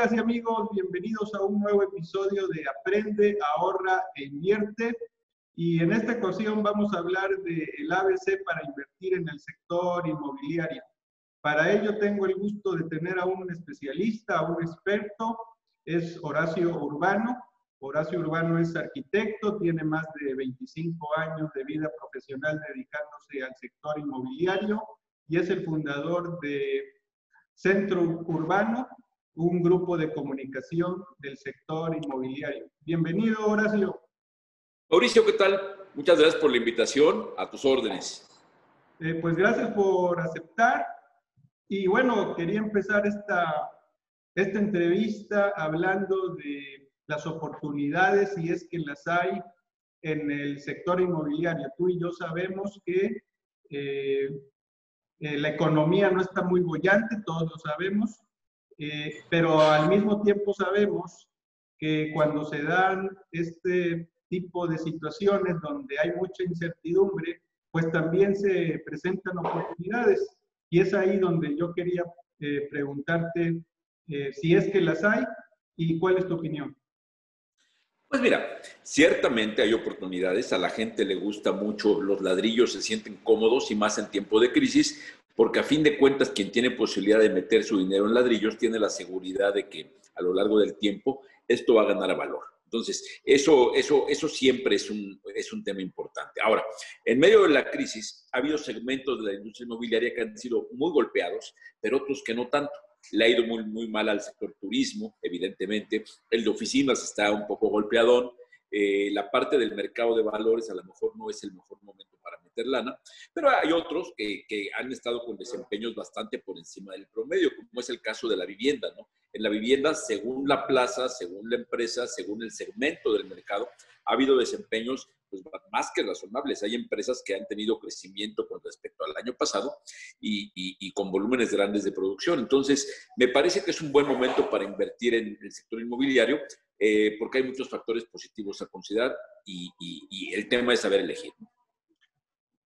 amigas y amigos? Bienvenidos a un nuevo episodio de Aprende, Ahorra e Invierte. Y en esta ocasión vamos a hablar del ABC para invertir en el sector inmobiliario. Para ello tengo el gusto de tener a un especialista, a un experto, es Horacio Urbano. Horacio Urbano es arquitecto, tiene más de 25 años de vida profesional dedicándose al sector inmobiliario y es el fundador de Centro Urbano, un grupo de comunicación del sector inmobiliario. Bienvenido, Horacio. Mauricio, ¿qué tal? Muchas gracias por la invitación. A tus órdenes. Eh, pues gracias por aceptar. Y bueno, quería empezar esta, esta entrevista hablando de las oportunidades, si es que las hay en el sector inmobiliario. Tú y yo sabemos que eh, eh, la economía no está muy bollante, todos lo sabemos, eh, pero al mismo tiempo sabemos que cuando se dan este tipo de situaciones donde hay mucha incertidumbre, pues también se presentan oportunidades. Y es ahí donde yo quería eh, preguntarte eh, si es que las hay y cuál es tu opinión. Pues mira, ciertamente hay oportunidades, a la gente le gusta mucho los ladrillos, se sienten cómodos y más en tiempo de crisis, porque a fin de cuentas quien tiene posibilidad de meter su dinero en ladrillos tiene la seguridad de que a lo largo del tiempo esto va a ganar valor. Entonces, eso, eso, eso siempre es un, es un tema importante. Ahora, en medio de la crisis, ha habido segmentos de la industria inmobiliaria que han sido muy golpeados, pero otros que no tanto. Le ha ido muy, muy mal al sector turismo, evidentemente. El de oficinas está un poco golpeadón. Eh, la parte del mercado de valores a lo mejor no es el mejor momento para meter lana, pero hay otros que, que, han estado con desempeños bastante por encima del promedio, como es el caso de la vivienda, ¿no? En la vivienda, según la plaza, según la empresa, según el segmento del mercado, ha habido desempeños pues, más que razonables. Hay empresas que han tenido crecimiento con respecto al año pasado y, y, con volúmenes grandes de producción. Entonces, me parece que es un buen momento para invertir en el sector inmobiliario eh, porque hay muchos factores positivos a considerar y, y el tema es saber elegir.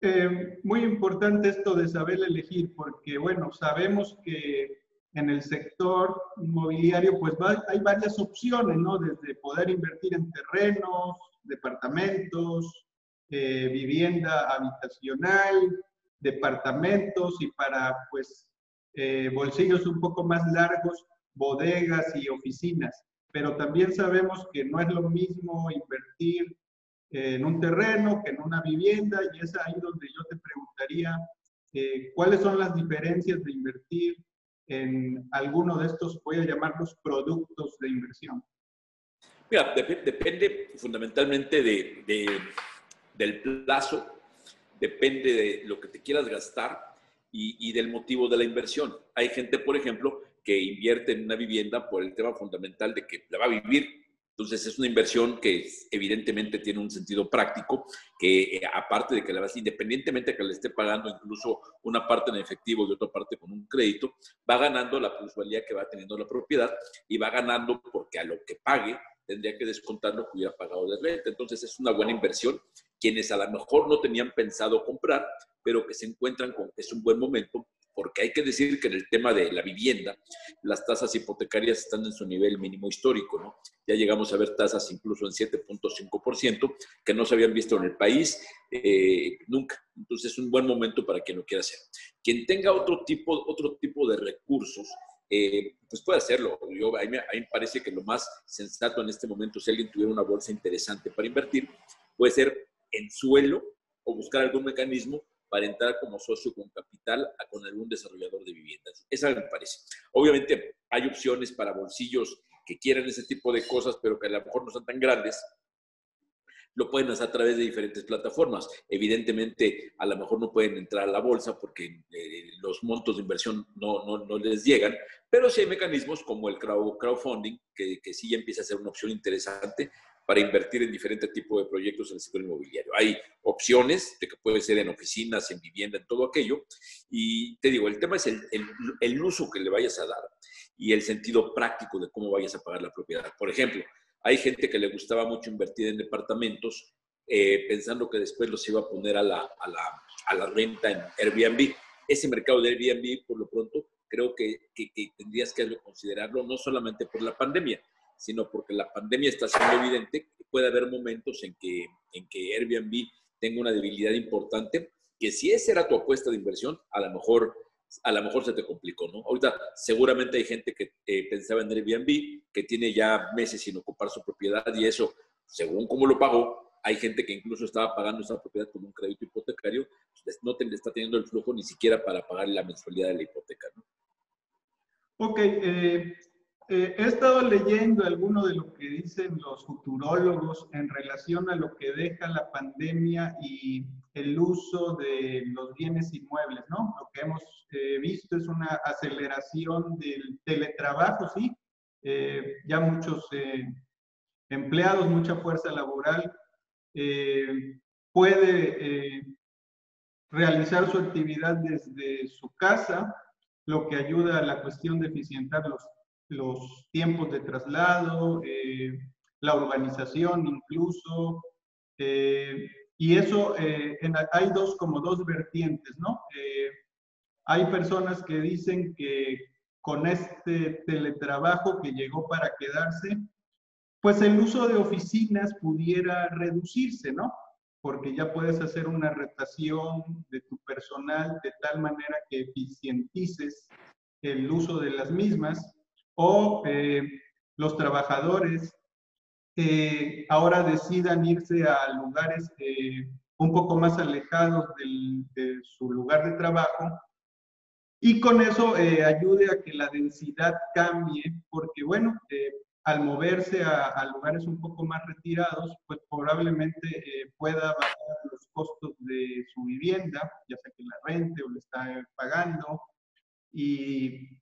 Eh, muy importante esto de saber elegir, porque bueno, sabemos que en el sector inmobiliario pues hay varias opciones, ¿no? Desde poder invertir en terrenos, departamentos, eh, vivienda habitacional, departamentos y para pues eh, bolsillos un poco más largos, bodegas y oficinas. Pero también sabemos que no es lo mismo invertir en un terreno que en una vivienda y es ahí donde yo te preguntaría eh, cuáles son las diferencias de invertir en alguno de estos, voy a llamarlos productos de inversión. Mira, depende fundamentalmente de, del plazo, depende de lo que te quieras gastar y, y, del motivo de la inversión. Hay gente, por ejemplo, que invierte en una vivienda por el tema fundamental de que la va a vivir entonces es una inversión que evidentemente tiene un sentido práctico, que eh, aparte de que la vas, independientemente de que le esté pagando incluso una parte en efectivo y otra parte con un crédito, va ganando la plusvalía que va teniendo la propiedad y va ganando porque a lo que pague tendría que descontar lo que hubiera pagado de renta. Entonces es una buena inversión. Quienes a lo mejor no tenían pensado comprar, pero que se encuentran con es un buen momento porque hay que decir que en el tema de la vivienda, las tasas hipotecarias están en su nivel mínimo histórico, ¿no? Ya llegamos a ver tasas incluso en 7.5%, que no se habían visto en el país eh, nunca. Entonces es un buen momento para quien lo quiera hacer. Quien tenga otro tipo, otro tipo de recursos, eh, pues puede hacerlo. Yo, a, mí, a mí me parece que lo más sensato en este momento, si alguien tuviera una bolsa interesante para invertir, puede ser en suelo o buscar algún mecanismo para entrar como socio con capital a, con algún desarrollador de viviendas. Esa me parece. Obviamente hay opciones para bolsillos que quieran ese tipo de cosas, pero que a lo mejor no son tan grandes. Lo pueden hacer a través de diferentes plataformas. Evidentemente, a lo mejor no pueden entrar a la bolsa porque eh, los montos de inversión no, no, no, les llegan, pero sí hay mecanismos como el crowdfunding, que, que sí empieza a ser una opción interesante para invertir en diferentes tipos de proyectos en el sector inmobiliario. Hay opciones de que puede ser en oficinas, en vivienda, en todo aquello. Y te digo, el tema es el, el, uso que le vayas a dar y el sentido práctico de cómo vayas a pagar la propiedad. Por ejemplo, hay gente que le gustaba mucho invertir en departamentos eh, pensando que después los iba a poner a la, a, la, a la renta en Airbnb. Ese mercado de Airbnb, por lo pronto, creo que, que, que tendrías que considerarlo no solamente por la pandemia, sino porque la pandemia está siendo evidente que puede haber momentos en que, en que Airbnb tenga una debilidad importante, que si esa era tu apuesta de inversión, a lo mejor, a lo mejor se te complicó, ¿no? Ahorita seguramente hay gente que eh, pensaba en Airbnb, que tiene ya meses sin ocupar su propiedad y eso, según cómo lo pagó, hay gente que incluso estaba pagando esa propiedad con un crédito hipotecario, pues, no te, está teniendo el flujo ni siquiera para pagar la mensualidad de la hipoteca, ¿no? Ok, eh, eh, he estado leyendo alguno de lo que dicen los futurólogos en relación a lo que deja la pandemia y el uso de los bienes inmuebles, ¿no? Lo que hemos eh, visto es una aceleración del teletrabajo, ¿sí? Eh, ya muchos empleados, mucha fuerza laboral puede realizar su actividad desde su casa, lo que ayuda a la cuestión de eficientar los los tiempos de traslado, eh, la urbanización incluso, eh, y eso, eh, hay dos, como dos vertientes, ¿no? hay personas que dicen que con este teletrabajo que llegó para quedarse, pues el uso de oficinas pudiera reducirse, ¿no? Porque ya puedes hacer una retación de tu personal de tal manera que eficientices el uso de las mismas o eh, los trabajadores ahora decidan irse a lugares eh, un poco más alejados de su lugar de trabajo y con eso eh, ayude a que la densidad cambie, porque bueno, al moverse a, lugares un poco más retirados, pues probablemente pueda bajar los costos de su vivienda, ya sea que la rente o le está pagando, y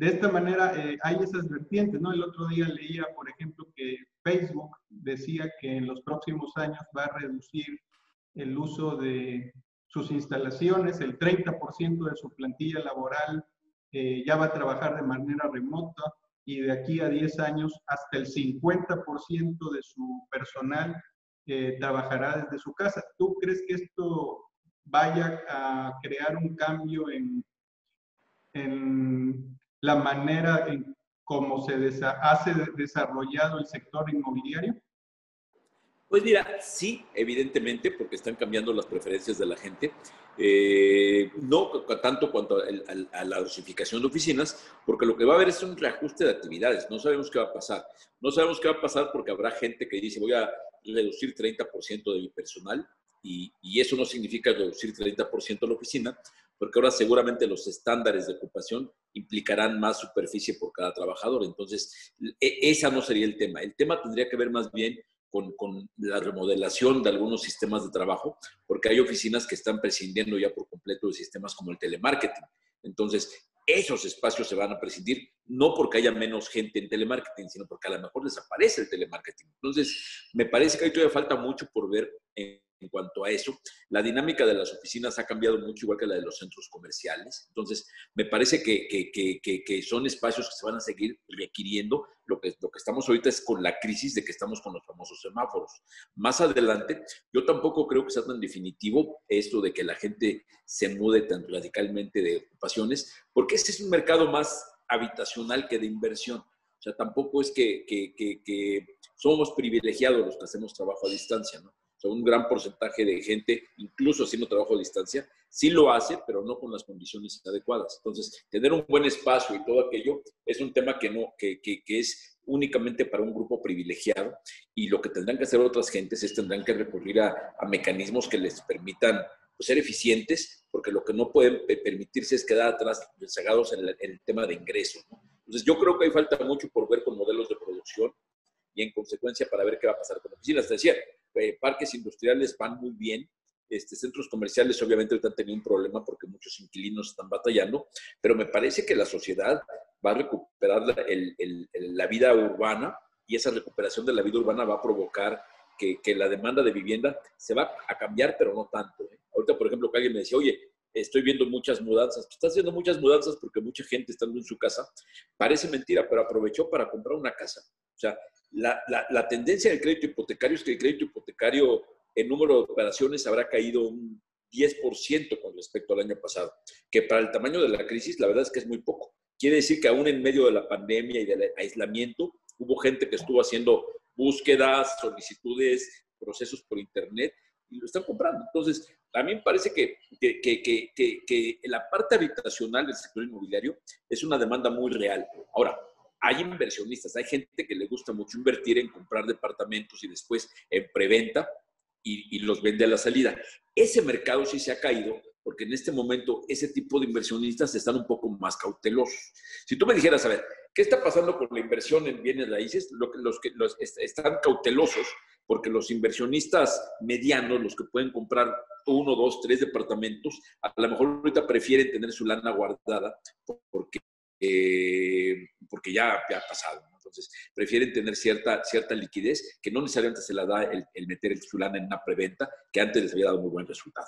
de esta manera eh, hay esas vertientes, ¿no? El otro día leía, por ejemplo, que Facebook decía que en los próximos años va a reducir el uso de sus instalaciones, el 30% de su plantilla laboral eh, ya va a trabajar de manera remota y de aquí a 10 años hasta el 50% de su personal eh, trabajará desde su casa. ¿Tú crees que esto vaya a crear un cambio en, en la manera en cómo se hace desarrollado el sector inmobiliario? Pues mira, sí, evidentemente, porque están cambiando las preferencias de la gente. Eh, no tanto cuanto a, la dosificación de oficinas, porque lo que va a haber es un reajuste de actividades. No sabemos qué va a pasar. No sabemos qué va a pasar porque habrá gente que dice voy a reducir 30% de mi personal y, y, eso no significa reducir 30% la oficina, porque ahora seguramente los estándares de ocupación implicarán más superficie por cada trabajador. Entonces, e, esa no sería el tema. El tema tendría que ver más bien con, con, la remodelación de algunos sistemas de trabajo, porque hay oficinas que están prescindiendo ya por completo de sistemas como el telemarketing. Entonces, esos espacios se van a prescindir, no porque haya menos gente en telemarketing, sino porque a lo mejor desaparece el telemarketing. Entonces, me parece que ahí todavía falta mucho por ver en en cuanto a eso. La dinámica de las oficinas ha cambiado mucho, igual que la de los centros comerciales. Entonces, me parece que, son espacios que se van a seguir requiriendo. Lo que, lo que estamos ahorita es con la crisis de que estamos con los famosos semáforos. Más adelante, yo tampoco creo que sea tan definitivo esto de que la gente se mude tan radicalmente de ocupaciones, porque este es un mercado más habitacional que de inversión. O sea, tampoco es que, somos privilegiados los que hacemos trabajo a distancia, ¿no? Un gran porcentaje de gente, incluso haciendo trabajo a distancia, sí lo hace, pero no con las condiciones adecuadas. Entonces, tener un buen espacio y todo aquello es un tema que, no, que, que, es únicamente para un grupo privilegiado y lo que tendrán que hacer otras gentes es tendrán que recurrir a, a mecanismos que les permitan pues, ser eficientes, porque lo que no pueden permitirse es quedar atrás rezagados en, en, el tema de ingresos. Entonces, yo creo que hay falta mucho por ver con modelos de producción y en consecuencia para ver qué va a pasar con oficinas. Te decía, eh, parques industriales van muy bien, este, centros comerciales obviamente han tenido un problema porque muchos inquilinos están batallando, pero me parece que la sociedad va a recuperar la, vida urbana y esa recuperación de la vida urbana va a provocar que, la demanda de vivienda se va a cambiar, pero no tanto. ¿eh? Ahorita, por ejemplo, que alguien me decía, oye, estoy viendo muchas mudanzas. Está haciendo muchas mudanzas porque mucha gente estando en su casa. Parece mentira, pero aprovechó para comprar una casa. O sea, la, la, tendencia del crédito hipotecario es que el crédito hipotecario en número de operaciones habrá caído un 10% con respecto al año pasado, que para el tamaño de la crisis la verdad es que es muy poco. Quiere decir que aún en medio de la pandemia y del aislamiento, hubo gente que estuvo haciendo búsquedas, solicitudes, procesos por Internet y lo están comprando. Entonces, me parece que, que, que, que, la parte habitacional del sector inmobiliario es una demanda muy real. Ahora, hay inversionistas, hay gente que le gusta mucho invertir en comprar departamentos y después en preventa y, y, los vende a la salida. Ese mercado sí se ha caído porque en este momento ese tipo de inversionistas están un poco más cautelosos. Si tú me dijeras, a ver, ¿qué está pasando con la inversión en bienes raíces? Lo que, los que los, están cautelosos porque los inversionistas medianos, los que pueden comprar uno, dos, tres departamentos, a lo mejor ahorita prefieren tener su lana guardada porque, eh, porque ya, ha pasado. Entonces, prefieren tener cierta, cierta liquidez que no necesariamente se la da el, meter el lana en una preventa, que antes les había dado muy buen resultado.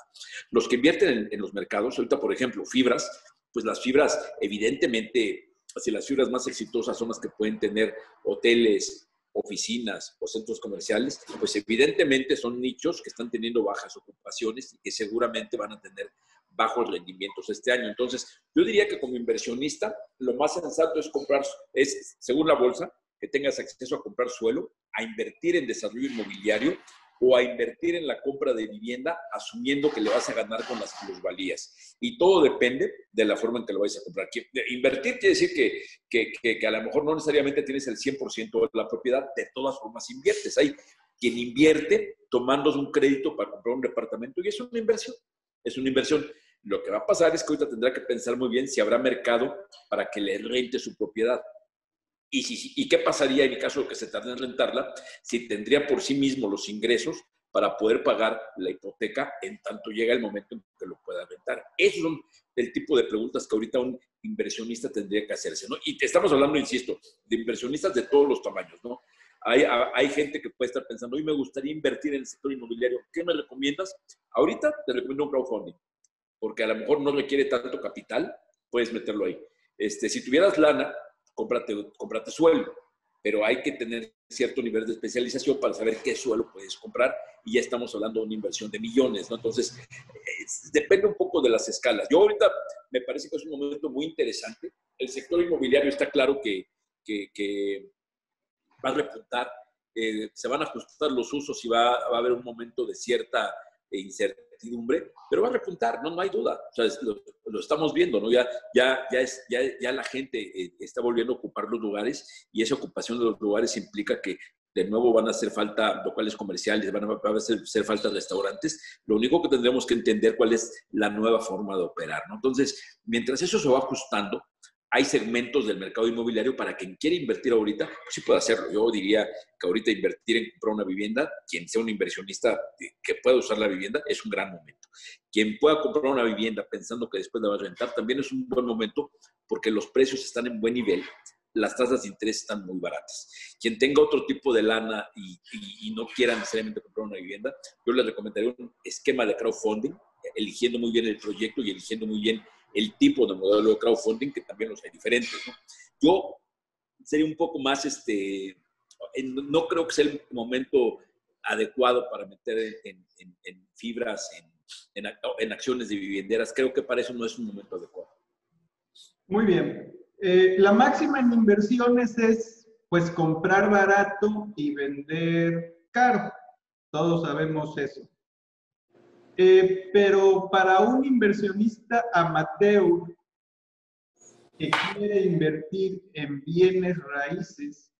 Los que invierten en, los mercados, ahorita, por ejemplo, fibras, pues las fibras, evidentemente, si las fibras más exitosas son las que pueden tener hoteles, oficinas o centros comerciales, pues evidentemente son nichos que están teniendo bajas ocupaciones y que seguramente van a tener bajos rendimientos este año. Entonces, yo diría que como inversionista, lo más sensato es comprar, es, según la bolsa, que tengas acceso a comprar suelo, a invertir en desarrollo inmobiliario o a invertir en la compra de vivienda asumiendo que le vas a ganar con las plusvalías. Y todo depende de la forma en que lo vais a comprar. Invertir quiere decir que, que, que, a lo mejor no necesariamente tienes el 100% de la propiedad, de todas formas inviertes. Hay quien invierte tomando un crédito para comprar un departamento y es una inversión. Es una inversión. Lo que va a pasar es que ahorita tendrá que pensar muy bien si habrá mercado para que le rente su propiedad. ¿Y, si, ¿Y qué pasaría en el caso de que se tarde en rentarla si tendría por sí mismo los ingresos para poder pagar la hipoteca en tanto llega el momento en que lo pueda rentar? Esos son el tipo de preguntas que ahorita un inversionista tendría que hacerse, ¿no? Y te estamos hablando, insisto, de inversionistas de todos los tamaños, ¿no? Hay, hay, gente que puede estar pensando, hoy me gustaría invertir en el sector inmobiliario, ¿qué me recomiendas? Ahorita te recomiendo un crowdfunding, porque a lo mejor no requiere tanto capital, puedes meterlo ahí. Este, si tuvieras lana, cómprate, cómprate suelo, pero hay que tener cierto nivel de especialización para saber qué suelo puedes comprar y ya estamos hablando de una inversión de millones, ¿no? Entonces, depende un poco de las escalas. Yo ahorita me parece que es un momento muy interesante. El sector inmobiliario está claro que, que, va a repuntar, eh, se van a ajustar los usos y va, va, a haber un momento de cierta incertidumbre, pero va a repuntar, no, no hay duda. O sea, lo, lo, estamos viendo, ¿no? Ya, ya, ya, es, ya, ya la gente eh, está volviendo a ocupar los lugares y esa ocupación de los lugares implica que de nuevo van a hacer falta locales comerciales, van a, hacer, hacer, falta restaurantes. Lo único que tendremos que entender cuál es la nueva forma de operar, ¿no? Entonces, mientras eso se va ajustando, hay segmentos del mercado inmobiliario para quien quiere invertir ahorita, pues sí puede hacerlo. Yo diría que ahorita invertir en comprar una vivienda, quien sea un inversionista que pueda usar la vivienda, es un gran momento. Quien pueda comprar una vivienda pensando que después la va a rentar, también es un buen momento porque los precios están en buen nivel, las tasas de interés están muy baratas. Quien tenga otro tipo de lana y, y no quiera necesariamente comprar una vivienda, yo les recomendaría un esquema de crowdfunding, eligiendo muy bien el proyecto y eligiendo muy bien el tipo de modelo de crowdfunding, que también los hay diferentes. ¿no? Yo sería un poco más, este, no creo que sea el momento adecuado para meter en, fibras, en, en, acciones de vivienderas. Creo que para eso no es un momento adecuado. Muy bien. Eh, la máxima en inversiones es, pues, comprar barato y vender caro. Todos sabemos eso. Eh, pero para un inversionista amateur que quiere invertir en bienes raíces,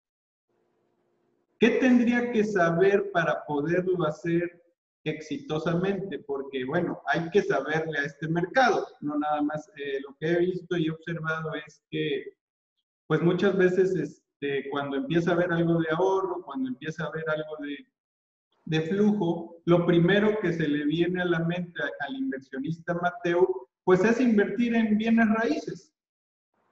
¿qué tendría que saber para poderlo hacer exitosamente? Porque, bueno, hay que saberle a este mercado, no nada más. Eh, lo que he visto y observado es que, pues muchas veces, este, cuando empieza a haber algo de ahorro, cuando empieza a haber algo de de flujo, lo primero que se le viene a la mente al inversionista Mateo, pues es invertir en bienes raíces.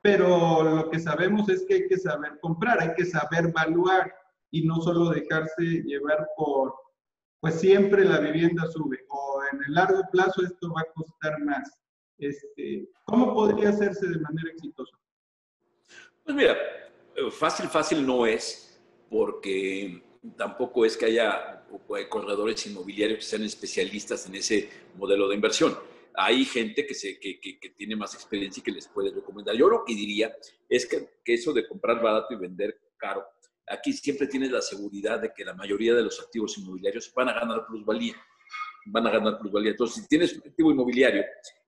Pero lo que sabemos es que hay que saber comprar, hay que saber valuar y no solo dejarse llevar por, pues siempre la vivienda sube o en el largo plazo esto va a costar más. Este, ¿Cómo podría hacerse de manera exitosa? Pues mira, fácil, fácil no es, porque tampoco es que haya corredores inmobiliarios que sean especialistas en ese modelo de inversión. Hay gente que, se, que, que, tiene más experiencia y que les puede recomendar. Yo lo que diría es que, que eso de comprar barato y vender caro, aquí siempre tienes la seguridad de que la mayoría de los activos inmobiliarios van a ganar plusvalía. Van a ganar plusvalía. Entonces, si tienes un activo inmobiliario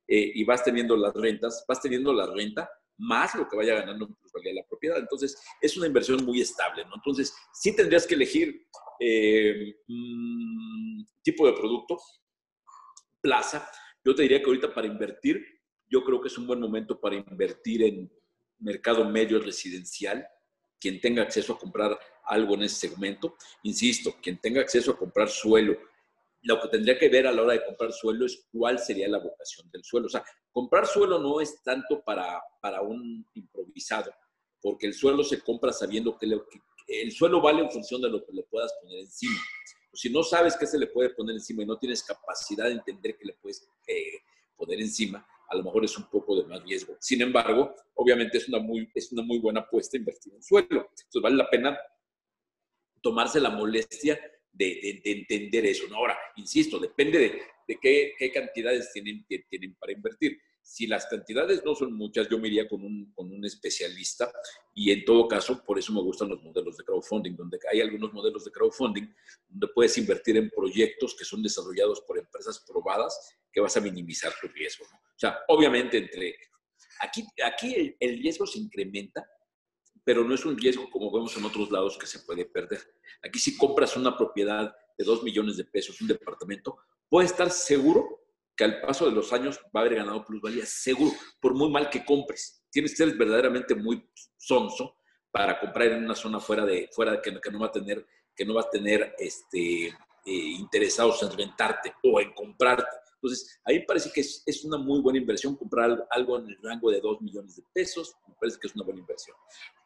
eh, y vas teniendo las rentas, vas teniendo la renta más lo que vaya ganando en la propiedad. Entonces, es una inversión muy estable, ¿no? Entonces, sí tendrías que elegir eh, mm, tipo de producto, plaza. Yo te diría que ahorita para invertir, yo creo que es un buen momento para invertir en mercado medio residencial, quien tenga acceso a comprar algo en ese segmento. Insisto, quien tenga acceso a comprar suelo, lo que tendría que ver a la hora de comprar suelo es cuál sería la vocación del suelo. O sea, comprar suelo no es tanto para, para un improvisado, porque el suelo se compra sabiendo que, el suelo vale en función de lo que le puedas poner encima. si no sabes qué se le puede poner encima y no tienes capacidad de entender qué le puedes eh, poner encima, a lo mejor es un poco de más riesgo. Sin embargo, obviamente es una muy, es una muy buena apuesta invertir en suelo. Entonces vale la pena tomarse la molestia de, entender eso. ¿no? Ahora, insisto, depende de, qué, cantidades tienen, tienen para invertir. Si las cantidades no son muchas, yo me iría con un, con un especialista y en todo caso, por eso me gustan los modelos de crowdfunding, donde hay algunos modelos de crowdfunding donde puedes invertir en proyectos que son desarrollados por empresas probadas que vas a minimizar tu riesgo. ¿no? O sea, obviamente entre... Aquí, aquí el riesgo se incrementa pero no es un riesgo como vemos en otros lados que se puede perder. Aquí si compras una propiedad de 2 millones de pesos, un departamento, puedes estar seguro que al paso de los años va a haber ganado plusvalía, seguro, por muy mal que compres. Tienes que ser verdaderamente muy sonso para comprar en una zona fuera de, fuera que, no va a tener, que no va a tener este, eh, interesados en rentarte o en comprarte. Entonces, ahí parece que es, es, una muy buena inversión comprar algo en el rango de 2 millones de pesos, me parece que es una buena inversión.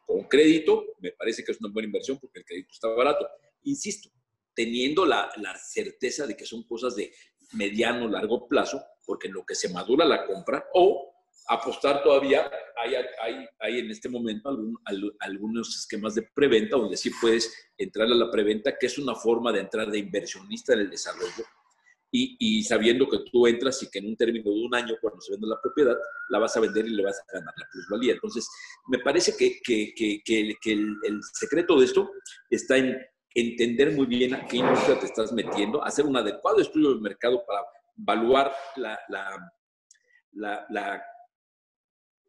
Con crédito, me parece que es una buena inversión porque el crédito está barato. Insisto, teniendo la, la certeza de que son cosas de mediano, largo plazo, porque en lo que se madura la compra, o apostar todavía, hay, hay, hay en este momento algunos esquemas de preventa donde sí puedes entrar a la preventa, que es una forma de entrar de inversionista en el desarrollo y, sabiendo que tú entras y que en un término de un año, cuando se vende la propiedad, la vas a vender y le vas a ganar la plusvalía. Entonces, me parece que, que, que, que el, secreto de esto está en entender muy bien a qué industria te estás metiendo, hacer un adecuado estudio del mercado para evaluar la, la, la, la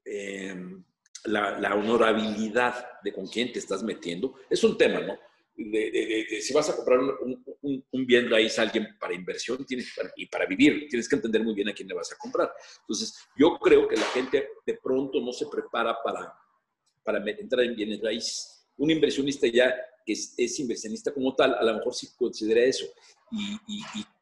em, la, honorabilidad de con quién te estás metiendo. Es un tema, ¿no? De, si vas a comprar un, un, bien raíz a alguien para inversión tienes, y para vivir, tienes que entender muy bien a quién le vas a comprar. Entonces, yo creo que la gente de pronto no se prepara para, para entrar en bienes raíces. Un inversionista ya que es, inversionista como tal, a lo mejor sí considera eso. Y, y,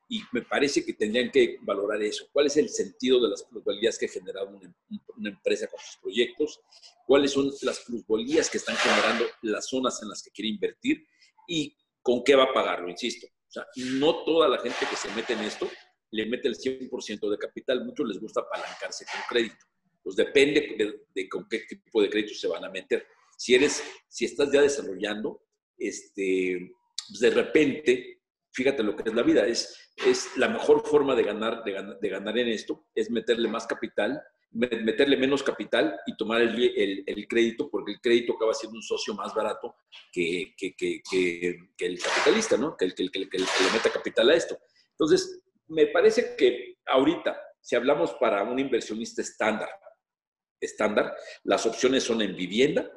y, me parece que tendrían que valorar eso. ¿Cuál es el sentido de las plusvalías que ha generado una, una empresa con sus proyectos? ¿Cuáles son las plusvalías que están generando las zonas en las que quiere invertir? Y con qué va a pagarlo, insisto. O sea, no toda la gente que se mete en esto le mete el 100% de capital. Muchos les gusta apalancarse con crédito. Pues depende de, con qué tipo de crédito se van a meter. Si eres, si estás ya desarrollando, este, pues de repente, fíjate lo que es la vida, es, es la mejor forma de ganar, de ganar, de ganar en esto, es meterle más capital meterle menos capital y tomar el, el, crédito, porque el crédito acaba siendo un socio más barato que, que, que, el capitalista, ¿no? Que el, que, le meta capital a esto. Entonces, me parece que ahorita, si hablamos para un inversionista estándar, estándar, las opciones son en vivienda,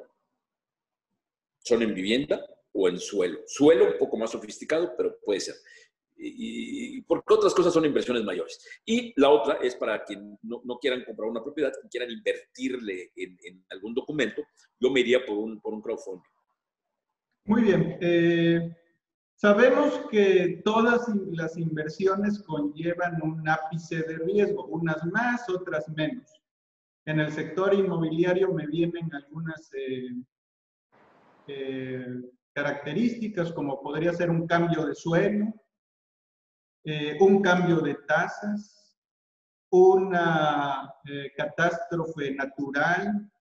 son en vivienda o en suelo. Suelo un poco más sofisticado, pero puede ser y, porque otras cosas son inversiones mayores. Y la otra es para quien no, no quieran comprar una propiedad, quieran invertirle en, en, algún documento, yo me iría por un, por un crowdfunding. Muy bien. Eh, sabemos que todas las inversiones conllevan un ápice de riesgo, unas más, otras menos. En el sector inmobiliario me vienen algunas eh, eh, características, como podría ser un cambio de suelo, eh, un cambio de tasas, una eh, catástrofe natural,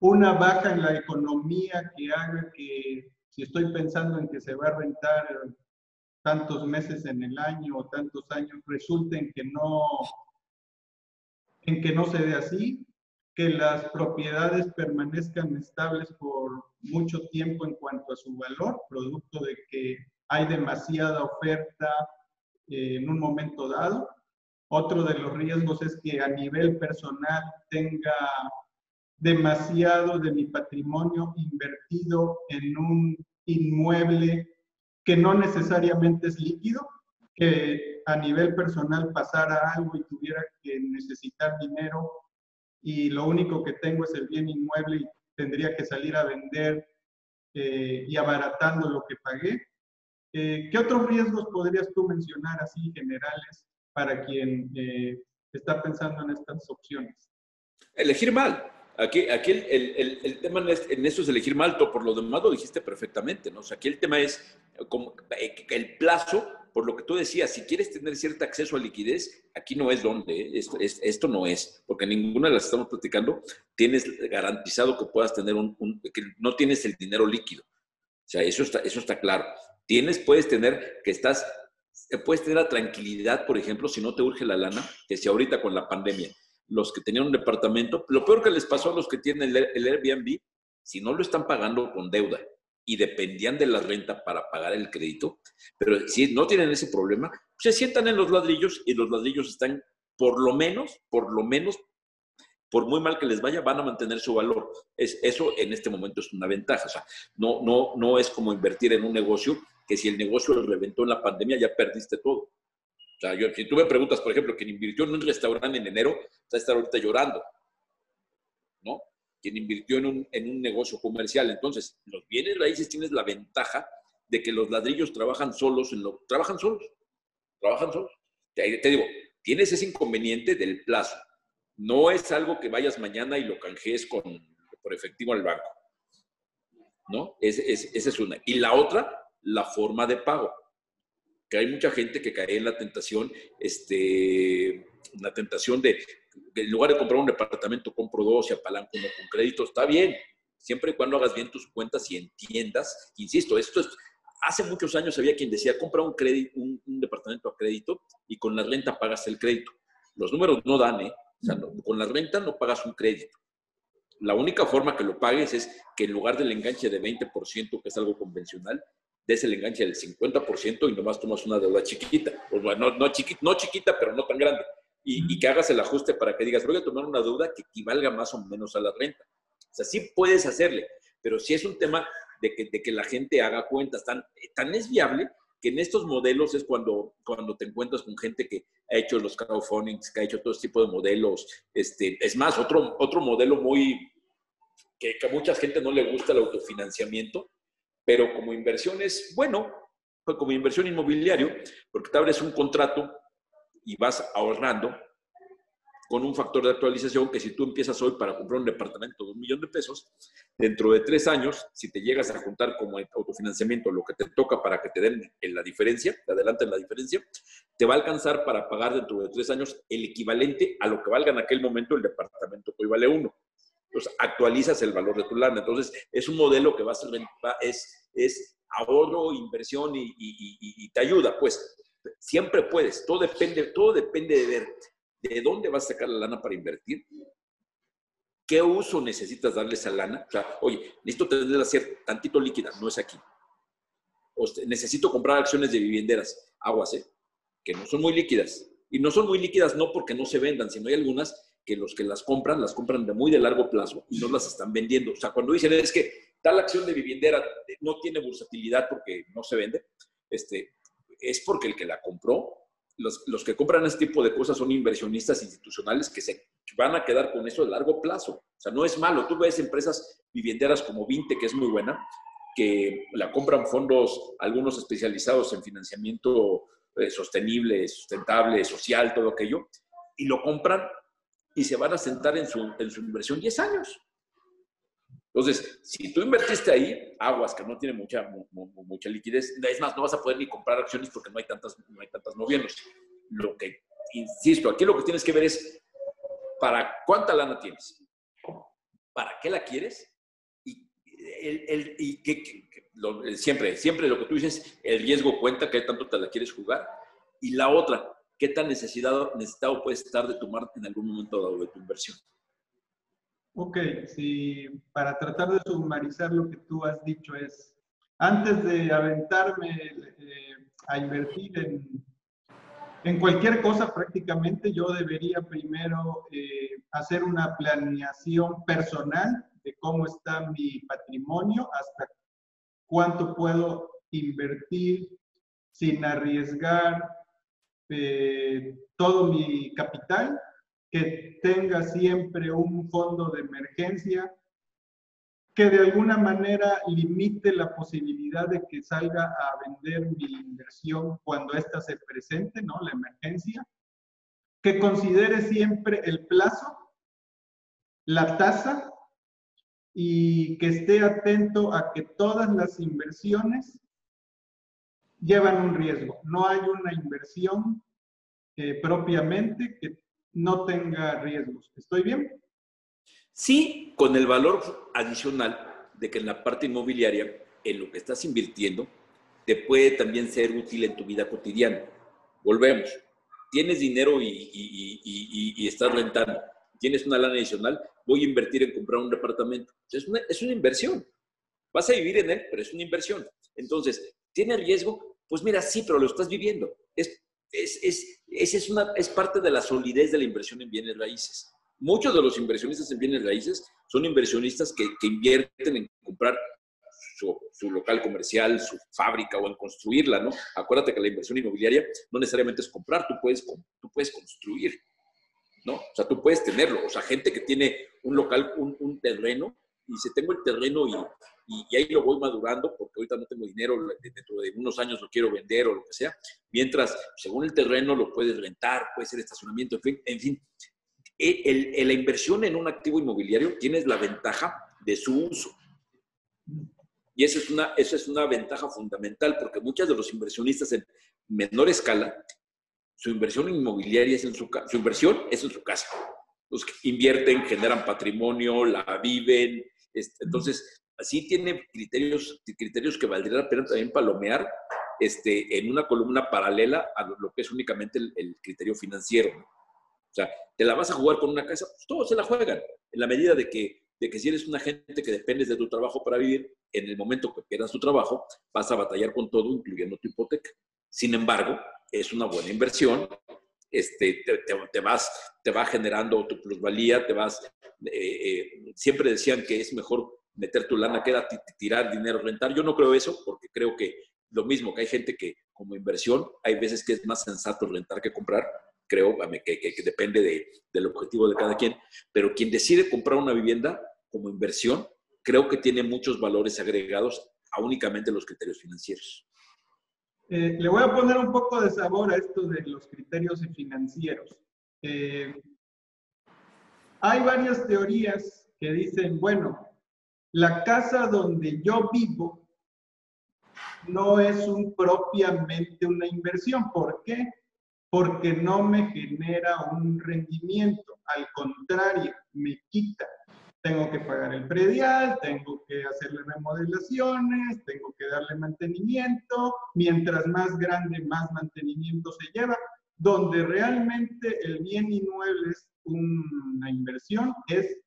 una baja en la economía que haga que, si estoy pensando en que se va a rentar tantos meses en el año o tantos años resulten que no, en que no se dé así, que las propiedades permanezcan estables por mucho tiempo en cuanto a su valor, producto de que hay demasiada oferta eh, en un momento dado. Otro de los riesgos es que a nivel personal tenga demasiado de mi patrimonio invertido en un inmueble que no necesariamente es líquido, que a nivel personal pasara algo y tuviera que necesitar dinero y lo único que tengo es el bien inmueble y tendría que salir a vender eh, y abaratando lo que pagué. Eh, ¿Qué otros riesgos podrías tú mencionar así generales para quien eh, está pensando en estas opciones? Elegir mal. Aquí, aquí el, el, el, tema en eso es elegir mal, por lo demás lo dijiste perfectamente, ¿no? O sea, aquí el tema es como el plazo, por lo que tú decías, si quieres tener cierto acceso a liquidez, aquí no es donde, ¿eh? esto, esto no es, porque ninguna de las que estamos platicando tienes garantizado que puedas tener un, que no tienes el dinero líquido. O sea, eso está, eso está claro. Tienes, puedes tener que estás, puedes tener la tranquilidad, por ejemplo, si no te urge la lana, que si ahorita con la pandemia, los que tenían un departamento, lo peor que les pasó a los que tienen el Airbnb, si no lo están pagando con deuda y dependían de la renta para pagar el crédito, pero si no tienen ese problema, se sientan en los ladrillos y los ladrillos están por lo menos, por lo menos, por muy mal que les vaya, van a mantener su valor. Es, eso en este momento es una ventaja. O sea, no, no, no es como invertir en un negocio que si el negocio reventó en la pandemia ya perdiste todo. O sea, yo, si tú me preguntas, por ejemplo, quien invirtió en un restaurante en enero, está a estar ahorita llorando, ¿no? Quien invirtió en un, en un negocio comercial. Entonces, los bienes raíces tienes la ventaja de que los ladrillos trabajan solos, en trabajan solos, trabajan solos. Te, te digo, tienes ese inconveniente del plazo. No es algo que vayas mañana y lo canjees con, por efectivo al banco. ¿No? Es, es, esa es una. Y la otra, la forma de pago que hay mucha gente que cae en la tentación, este, la tentación de, en lugar de comprar un departamento, compro dos y apalanco con crédito, está bien, siempre y cuando hagas bien tus cuentas y entiendas, insisto, esto es, hace muchos años había quien decía, compra un, crédito, un, departamento a crédito y con la renta pagas el crédito. Los números no dan, ¿eh? O sea, con la renta no pagas un crédito. La única forma que lo pagues es que en lugar del enganche de 20%, que es algo convencional, des el enganche del 50% y nomás tomas una deuda chiquita. Pues, no, no, chiquita, no chiquita, pero no tan grande. Y, que hagas el ajuste para que digas, voy a tomar una deuda que equivalga más o menos a la renta. O sea, sí puedes hacerle, pero sí es un tema de que, de que la gente haga cuentas. Tan, tan es viable que en estos modelos es cuando, cuando te encuentras con gente que ha hecho los crowdfundings, que ha hecho todo este tipo de modelos. Este, es más, otro, otro modelo muy que, que a mucha gente no le gusta el autofinanciamiento, pero como inversión es bueno, como inversión inmobiliario, porque te abres un contrato y vas ahorrando con un factor de actualización que si tú empiezas hoy para comprar un departamento de un millón de pesos, dentro de tres años, si te llegas a juntar como autofinanciamiento lo que te toca para que te den en la diferencia, te adelanten la diferencia, te va a alcanzar para pagar dentro de tres años el equivalente a lo que valga en aquel momento el departamento que hoy vale uno. Entonces, actualizas el valor de tu lana. Entonces, es un modelo que va a ser, es, es ahorro, inversión y, te ayuda, pues. Siempre puedes, todo depende, todo depende de ver de dónde vas a sacar la lana para invertir, qué uso necesitas darle esa lana. O sea, oye, necesito tenerla ser tantito líquida, no es aquí. O necesito comprar acciones de vivienderas, aguas, ¿eh? que no son muy líquidas. Y no son muy líquidas no porque no se vendan, sino hay algunas que los que las compran, las compran de muy de largo plazo y no las están vendiendo. O sea, cuando dicen es que tal acción de viviendera no tiene versatilidad porque no se vende, este, es porque el que la compró, los, los que compran este tipo de cosas son inversionistas institucionales que se van a quedar con eso de largo plazo. O sea, no es malo. Tú ves empresas vivienderas como Vinte, que es muy buena, que la compran fondos, algunos especializados en financiamiento eh, sostenible, sustentable, social, todo aquello, y lo compran y se van a sentar en su, en su inversión 10 años. Entonces, si tú invertiste ahí, aguas que no tiene mucha, mucha liquidez, es más, no vas a poder ni comprar acciones porque no hay tantas, no hay tantas moviéndose. Lo que, insisto, aquí lo que tienes que ver es para cuánta lana tienes, para qué la quieres y, el, y siempre, siempre lo que tú dices, el riesgo cuenta, qué tanto te la quieres jugar. Y la otra, qué tan necesitado, necesitado puedes estar de tomar en algún momento dado de tu inversión. Ok, si para tratar de sumarizar lo que tú has dicho es, antes de aventarme eh, a invertir en, en, cualquier cosa prácticamente, yo debería primero eh, hacer una planeación personal de cómo está mi patrimonio, hasta cuánto puedo invertir sin arriesgar eh, todo mi capital que tenga siempre un fondo de emergencia, que de alguna manera limite la posibilidad de que salga a vender mi inversión cuando ésta se presente, ¿no? La emergencia. Que considere siempre el plazo, la tasa y que esté atento a que todas las inversiones llevan un riesgo. No hay una inversión eh, propiamente que no tenga riesgos. ¿Estoy bien? Sí, con el valor adicional de que en la parte inmobiliaria, en lo que estás invirtiendo, te puede también ser útil en tu vida cotidiana. Volvemos. Tienes dinero y, estás rentando. Tienes una lana adicional, voy a invertir en comprar un departamento. Es una, es una inversión. Vas a vivir en él, pero es una inversión. Entonces, ¿tiene riesgo? Pues mira, sí, pero lo estás viviendo. Es es, es, esa es, una, es parte de la solidez de la inversión en bienes raíces. Muchos de los inversionistas en bienes raíces son inversionistas que, que invierten en comprar su, su, local comercial, su fábrica o en construirla, ¿no? Acuérdate que la inversión inmobiliaria no necesariamente es comprar, tú puedes, tú puedes construir, ¿no? O sea, tú puedes tenerlo. O sea, gente que tiene un local, un, un terreno, y dice, tengo el terreno y y, ahí lo voy madurando porque ahorita no tengo dinero, dentro de unos años lo quiero vender o lo que sea, mientras según el terreno lo puedes rentar, puede ser estacionamiento, en fin, en fin. El, la inversión en un activo inmobiliario tienes la ventaja de su uso. Y esa es, una, esa es una ventaja fundamental porque muchos de los inversionistas en menor escala, su inversión inmobiliaria es en su su inversión es en su casa. Los que invierten, generan patrimonio, la viven. Este, entonces, sí tiene criterios, criterios que valdría la pena también palomear este, en una columna paralela a lo, que es únicamente el, criterio financiero. O sea, te la vas a jugar con una casa, pues todos se la juegan, en la medida de que, de que si eres una gente que dependes de tu trabajo para vivir, en el momento que pierdas tu trabajo, vas a batallar con todo, incluyendo tu hipoteca. Sin embargo, es una buena inversión, este, te, vas, te va generando tu plusvalía, te vas, eh, eh, siempre decían que es mejor meter tu lana, que tirar dinero, rentar. Yo no creo eso, porque creo que lo mismo que hay gente que como inversión, hay veces que es más sensato rentar que comprar, creo que, depende de, del objetivo de cada quien, pero quien decide comprar una vivienda como inversión, creo que tiene muchos valores agregados a únicamente los criterios financieros. Eh, le voy a poner un poco de sabor a esto de los criterios financieros. Eh, hay varias teorías que dicen, bueno, la casa donde yo vivo no es un, propiamente una inversión. ¿Por qué? Porque no me genera un rendimiento. Al contrario, me quita. Tengo que pagar el predial, tengo que hacerle remodelaciones, tengo que darle mantenimiento. Mientras más grande, más mantenimiento se lleva. Donde realmente el bien inmueble es una inversión es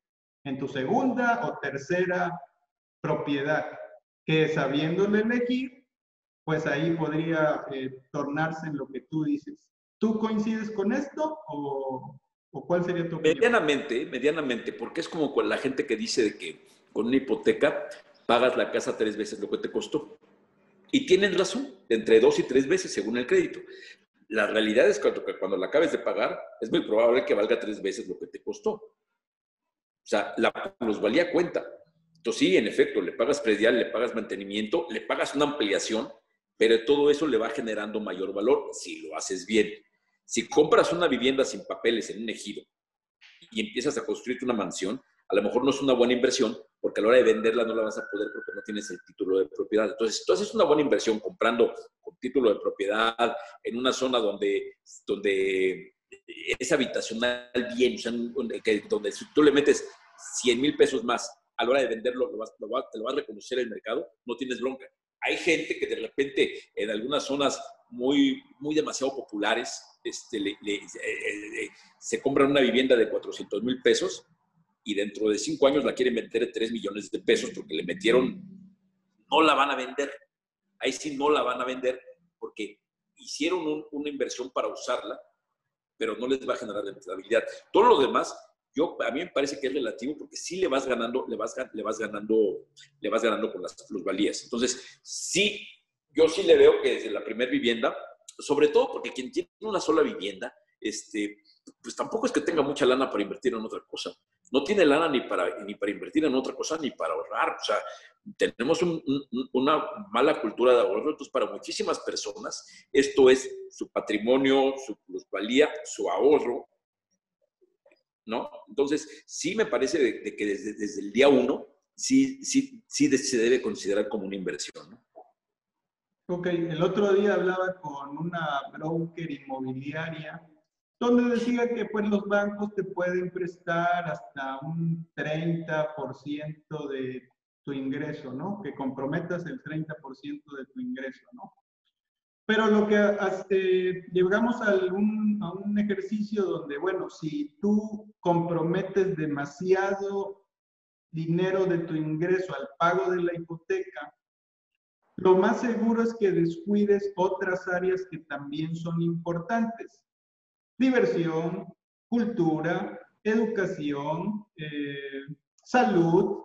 en tu segunda o tercera propiedad, que sabiéndole elegir, pues ahí podría eh, tornarse en lo que tú dices. ¿Tú coincides con esto o, o cuál sería tu? Medianamente, medianamente, porque es como con la gente que dice de que con una hipoteca pagas la casa tres veces lo que te costó. Y tienen razón, entre dos y tres veces según el crédito. La realidad es que cuando la acabes de pagar, es muy probable que valga tres veces lo que te costó. O sea, la plusvalía cuenta. Entonces, sí, en efecto, le pagas predial, le pagas mantenimiento, le pagas una ampliación, pero todo eso le va generando mayor valor si lo haces bien. Si compras una vivienda sin papeles en un ejido y empiezas a construir una mansión, a lo mejor no es una buena inversión, porque a la hora de venderla no la vas a poder porque no tienes el título de propiedad. Entonces, si tú haces una buena inversión comprando con título de propiedad en una zona donde, donde es habitacional bien, o sea, donde si tú le metes 100 mil pesos más a la hora de venderlo lo, vas, lo, te lo va a reconocer el mercado, no tienes bronca. Hay gente que de repente en algunas zonas muy, muy demasiado populares este, le, le, eh, eh, se compran una vivienda de 400 mil pesos y dentro de cinco años la quieren vender de 3 millones de pesos porque le metieron, no la van a vender. Ahí sí no la van a vender porque hicieron un, una inversión para usarla, pero no les va a generar rentabilidad. Todo lo demás yo, a mí me parece que es relativo porque sí le vas ganando, le vas, le vas ganando, le vas ganando con las plusvalías. Entonces, sí, yo sí le veo que desde la primera vivienda, sobre todo porque quien tiene una sola vivienda, este, pues tampoco es que tenga mucha lana para invertir en otra cosa. No tiene lana ni para, ni para invertir en otra cosa ni para ahorrar. O sea, tenemos un, un, una mala cultura de ahorro. Entonces, para muchísimas personas, esto es su patrimonio, su plusvalía, su ahorro, ¿no? Entonces, sí me parece de, que desde, desde, el día uno, sí, sí, sí se debe considerar como una inversión, ¿no? Ok, el otro día hablaba con una broker inmobiliaria donde decía que pues los bancos te pueden prestar hasta un 30% de tu ingreso, ¿no? Que comprometas el 30% de tu ingreso, ¿no? Pero lo que hace, llegamos a un, a un ejercicio donde, bueno, si tú comprometes demasiado dinero de tu ingreso al pago de la hipoteca, lo más seguro es que descuides otras áreas que también son importantes. Diversión, cultura, educación, eh, salud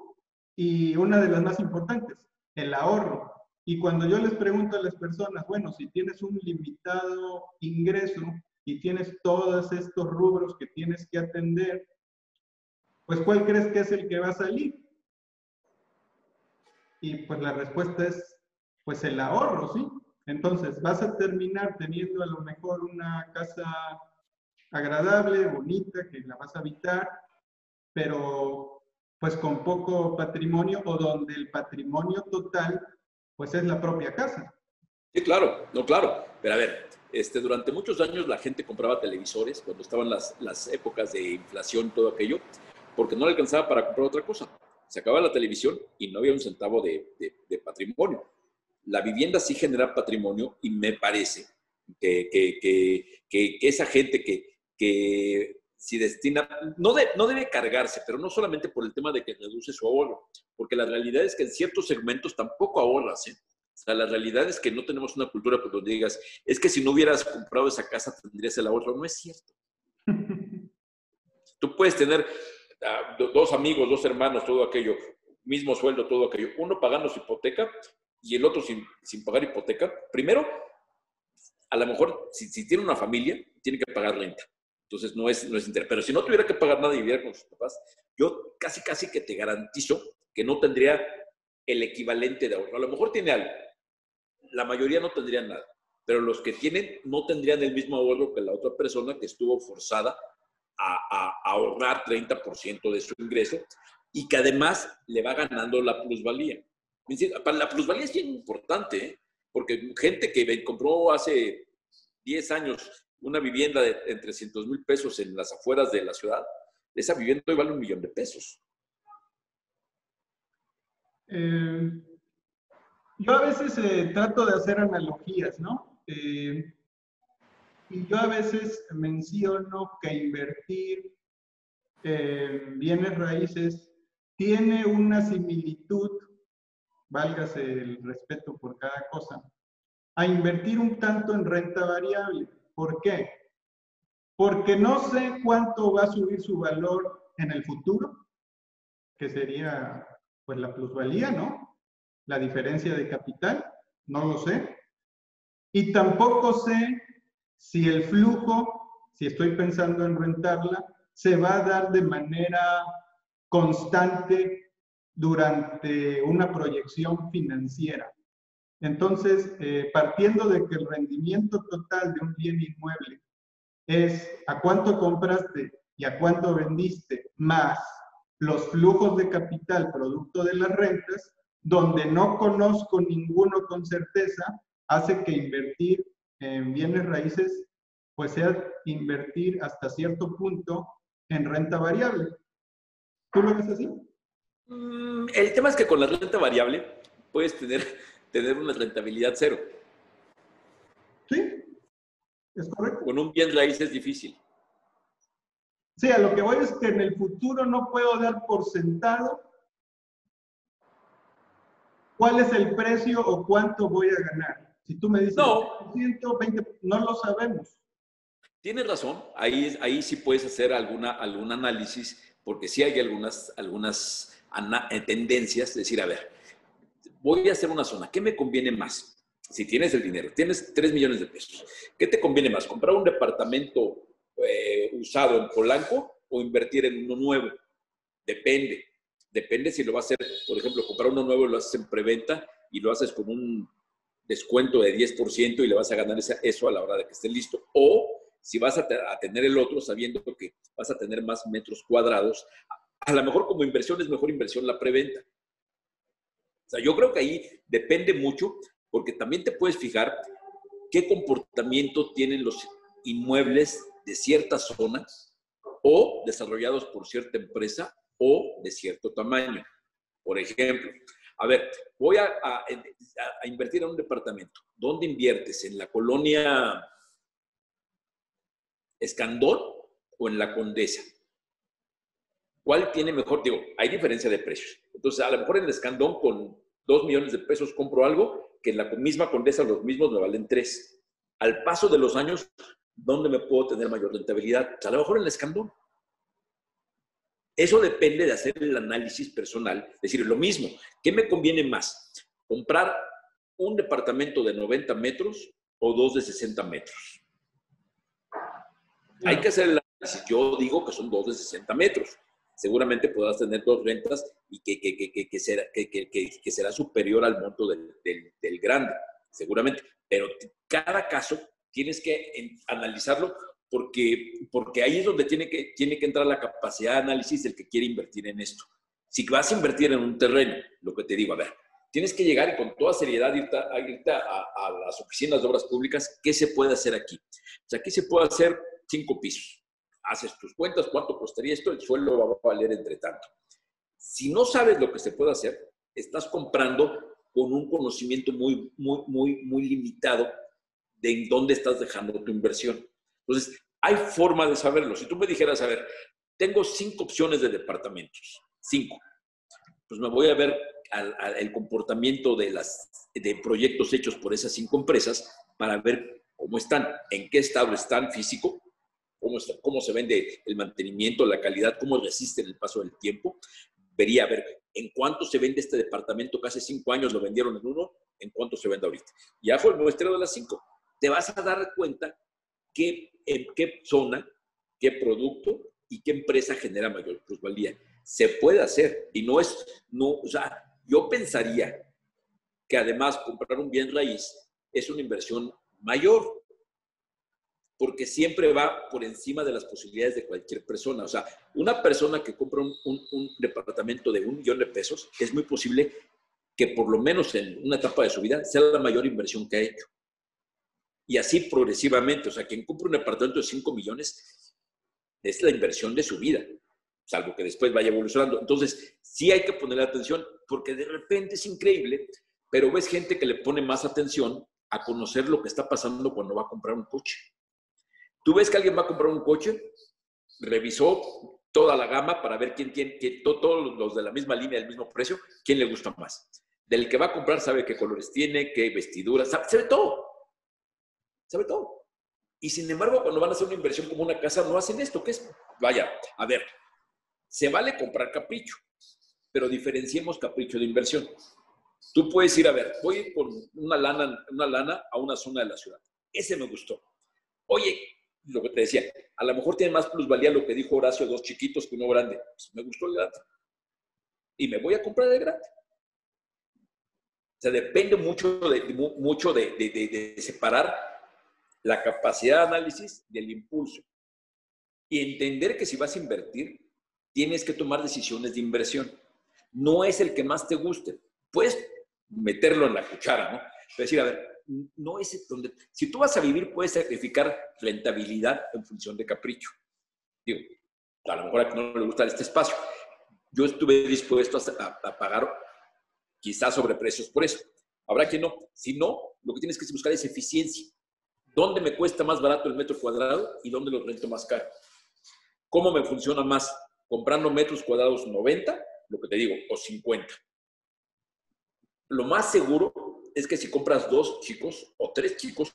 y una de las más importantes, el ahorro. Y cuando yo les pregunto a las personas, bueno, si tienes un limitado ingreso y tienes todos estos rubros que tienes que atender, pues ¿cuál crees que es el que va a salir? Y pues la respuesta es, pues el ahorro, ¿sí? Entonces vas a terminar teniendo a lo mejor una casa agradable, bonita, que la vas a habitar, pero pues con poco patrimonio o donde el patrimonio total pues es la propia casa. Sí, claro, no, claro. Pero a ver, este, durante muchos años la gente compraba televisores cuando estaban las, las épocas de inflación, todo aquello, porque no le alcanzaba para comprar otra cosa. Se acababa la televisión y no había un centavo de, de, patrimonio. La vivienda sí genera patrimonio y me parece que, que, que, que esa gente que, que si destina, no, de, no debe cargarse, pero no solamente por el tema de que reduce su ahorro, porque la realidad es que en ciertos segmentos tampoco ahorras. ¿eh? O sea, la realidad es que no tenemos una cultura por donde digas, es que si no hubieras comprado esa casa tendrías el ahorro. No es cierto. Tú puedes tener uh, dos amigos, dos hermanos, todo aquello, mismo sueldo, todo aquello, uno pagando su hipoteca y el otro sin, sin pagar hipoteca. Primero, a lo mejor, si, tiene una familia, tiene que pagar renta. Entonces no es, no es interés. Pero si no tuviera que pagar nada y viviera con sus papás, yo casi, casi que te garantizo que no tendría el equivalente de ahorro. A lo mejor tiene algo. La mayoría no tendrían nada. Pero los que tienen no tendrían el mismo ahorro que la otra persona que estuvo forzada a, a ahorrar 30% de su ingreso y que además le va ganando la plusvalía. La plusvalía es bien importante, ¿eh? porque gente que compró hace 10 años una vivienda de entre 300 mil pesos en las afueras de la ciudad, esa vivienda hoy vale un millón de pesos. Eh, yo a veces eh, trato de hacer analogías, ¿no? Y yo a veces menciono que invertir en bienes raíces tiene una similitud, válgase el respeto por cada cosa, a invertir un tanto en renta variable. ¿Por qué? Porque no sé cuánto va a subir su valor en el futuro, que sería pues la plusvalía, ¿no? La diferencia de capital, no lo sé. Y tampoco sé si el flujo, si estoy pensando en rentarla, se va a dar de manera constante durante una proyección financiera. Entonces, eh, partiendo de que el rendimiento total de un bien inmueble es a cuánto compraste y a cuánto vendiste, más los flujos de capital producto de las rentas, donde no conozco ninguno con certeza, hace que invertir en bienes raíces pues sea invertir hasta cierto punto en renta variable. ¿Tú lo ves así? Mm, el tema es que con la renta variable puedes tener, tener una rentabilidad cero. Sí, es correcto. Con un bien raíz es difícil. Sí, a lo que voy es que en el futuro no puedo dar por sentado cuál es el precio o cuánto voy a ganar. Si tú me dices no. 120, no lo sabemos. Tienes razón, ahí, ahí sí puedes hacer alguna, algún análisis, porque sí hay algunas, algunas tendencias, decir, a ver, voy a hacer una zona, ¿qué me conviene más? Si tienes el dinero, tienes 3 millones de pesos, ¿qué te conviene más? ¿Comprar un departamento eh, usado en Polanco o invertir en uno nuevo? Depende. Depende si lo vas a hacer, por ejemplo, comprar uno nuevo lo haces en preventa y lo haces con un descuento de 10% y le vas a ganar eso a la hora de que esté listo. O si vas a, tener el otro sabiendo que vas a tener más metros cuadrados, a, lo mejor como inversión es mejor inversión la preventa. O sea, yo creo que ahí depende mucho porque también te puedes fijar qué comportamiento tienen los inmuebles de ciertas zonas o desarrollados por cierta empresa o de cierto tamaño. Por ejemplo, a ver, voy a, invertir en un departamento. ¿Dónde inviertes? ¿En la colonia Escandón o en la Condesa? ¿Cuál tiene mejor? Digo, hay diferencia de precios. Entonces, a lo mejor en el Escandón con dos millones de pesos compro algo que en la misma Condesa los mismos me valen tres. Al paso de los años, ¿dónde me puedo tener mayor rentabilidad? A lo mejor en el Escandón. Eso depende de hacer el análisis personal, es decir, lo mismo, ¿qué me conviene más? ¿Comprar un departamento de 90 metros o dos de 60 metros? Hay que hacer el análisis. Yo digo que son dos de 60 metros. Seguramente podrás tener dos rentas y que, que, será, que, será superior al monto del, del grande, seguramente. Pero cada caso tienes que analizarlo porque, porque ahí es donde tiene que, tiene que entrar la capacidad de análisis del que quiere invertir en esto. Si vas a invertir en un terreno, lo que te digo, a ver, tienes que llegar y con toda seriedad irte, a, a, las oficinas de obras públicas, ¿qué se puede hacer aquí? O sea, aquí se puede hacer cinco pisos. Haces tus cuentas, cuánto costaría esto, el suelo va a valer entre tanto. Si no sabes lo que se puede hacer, estás comprando con un conocimiento muy, muy, muy, muy limitado de en dónde estás dejando tu inversión. Entonces, hay forma de saberlo. Si tú me dijeras, a ver, tengo cinco opciones de departamentos, cinco, pues me voy a ver el comportamiento de, las, de proyectos hechos por esas cinco empresas para ver cómo están, en qué estado están físico, cómo, cómo se vende el mantenimiento, la calidad, cómo resisten el paso del tiempo. Vería a ver en cuánto se vende este departamento que hace cinco años lo vendieron en uno, en cuánto se vende ahorita. Y hago el muestreo de las cinco. Te vas a dar cuenta qué, en qué zona, qué producto y qué empresa genera mayor plusvalía. Se puede hacer y no es, no, o sea, yo pensaría que además comprar un bien raíz es una inversión mayor, porque siempre va por encima de las posibilidades de cualquier persona. O sea, una persona que compra un, un, departamento de un millón de pesos, es muy posible que por lo menos en una etapa de su vida sea la mayor inversión que ha hecho y así progresivamente. O sea, quien compra un departamento de 5 millones es la inversión de su vida, salvo que después vaya evolucionando. Entonces, sí hay que poner atención porque de repente es increíble, pero ves gente que le pone más atención a conocer lo que está pasando cuando va a comprar un coche. Tú ves que alguien va a comprar un coche, revisó toda la gama para ver quién tiene, todos los de la misma línea, del mismo precio, quién le gusta más. Del que va a comprar sabe qué colores tiene, qué vestiduras, sabe, sabe todo sabe todo. Y sin embargo, cuando van a hacer una inversión como una casa, no hacen esto, que es, vaya, a ver, se vale comprar capricho, pero diferenciemos capricho de inversión. Tú puedes ir a ver, voy con una lana, una lana a una zona de la ciudad. Ese me gustó. Oye, lo que te decía, a lo mejor tiene más plusvalía lo que dijo Horacio, dos chiquitos que uno grande. Pues me gustó el grande. Y me voy a comprar el grande. O sea, depende mucho de, mucho de, separar la capacidad de análisis del impulso. Y entender que si vas a invertir, tienes que tomar decisiones de inversión. No es el que más te guste. Puedes meterlo en la cuchara, ¿no? Es decir, a ver, no es donde... Si tú vas a vivir, puedes sacrificar rentabilidad en función de capricho. Digo, a lo mejor a no le gusta este espacio. yo estuve dispuesto a, pagar quizás sobreprecios por eso. Habrá que no. Si no, lo que tienes que buscar es eficiencia. ¿Dónde me cuesta más barato el metro cuadrado y dónde lo rento más caro? ¿Cómo me funciona más? Comprando metros cuadrados 90, lo que te digo, o 50. Lo más seguro es que si compras dos chicos o tres chicos,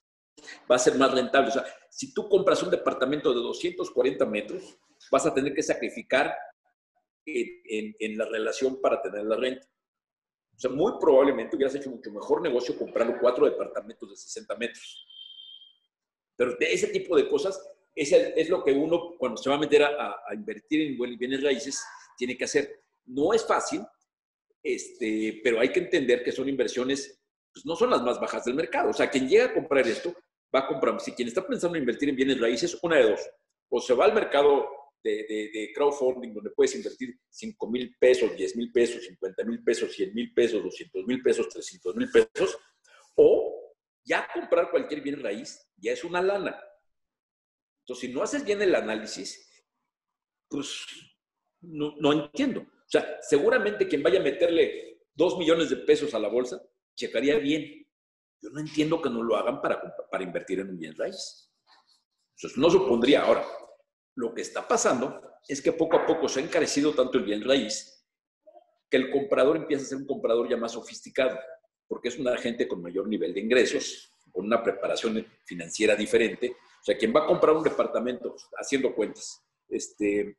va a ser más rentable. O sea, si tú compras un departamento de 240 metros, vas a tener que sacrificar en, la relación para tener la renta. O sea, muy probablemente hubieras hecho mucho mejor negocio comprando cuatro departamentos de 60 metros. Pero de ese tipo de cosas es, es lo que uno, cuando se va a meter a, invertir en bienes raíces, tiene que hacer. No es fácil, este, pero hay que entender que son inversiones, pues no son las más bajas del mercado. O sea, quien llega a comprar esto, va a comprar. Si quien está pensando en invertir en bienes raíces, una de dos. O se va al mercado de, crowdfunding donde puedes invertir 5 mil pesos, 10 mil pesos, 50 mil pesos, 100 mil pesos, 200 mil pesos, 300 mil pesos, o ya comprar cualquier bien raíz ya es una lana. Entonces, si no haces bien el análisis, pues no, no entiendo. O sea, seguramente quien vaya a meterle 2 millones de pesos a la bolsa, checaría bien. Yo no entiendo que no lo hagan para, para invertir en un bien raíz. Entonces, no supondría ahora. Lo que está pasando es que poco a poco se ha encarecido tanto el bien raíz que el comprador empieza a ser un comprador ya más sofisticado, porque es una gente con mayor nivel de ingresos, con una preparación financiera diferente. O sea, quien va a comprar un departamento, haciendo cuentas, este,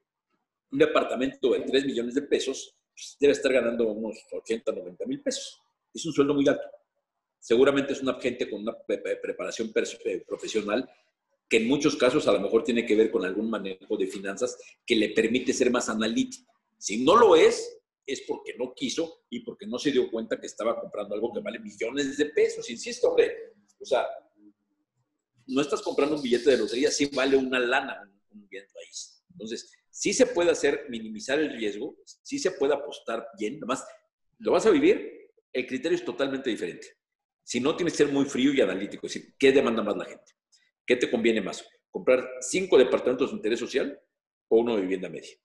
un departamento de 3 millones de pesos, pues, debe estar ganando unos 80, 90 mil pesos. Es un sueldo muy alto. Seguramente es una gente con una preparación eh, profesional que en muchos casos a lo mejor tiene que ver con algún manejo de finanzas que le permite ser más analítico. Si no lo es, es porque no quiso y porque no se dio cuenta que estaba comprando algo que vale millones de pesos. Insisto, hombre, o sea, no estás comprando un billete de lotería, sí vale una lana un bien raíz. Entonces, sí se puede hacer, minimizar el riesgo, sí se puede apostar bien, nomás lo vas a vivir, el criterio es totalmente diferente. Si no, tienes que ser muy frío y analítico, es decir, ¿qué demanda más la gente? ¿Qué te conviene más? ¿Comprar cinco departamentos de interés social o uno de vivienda media?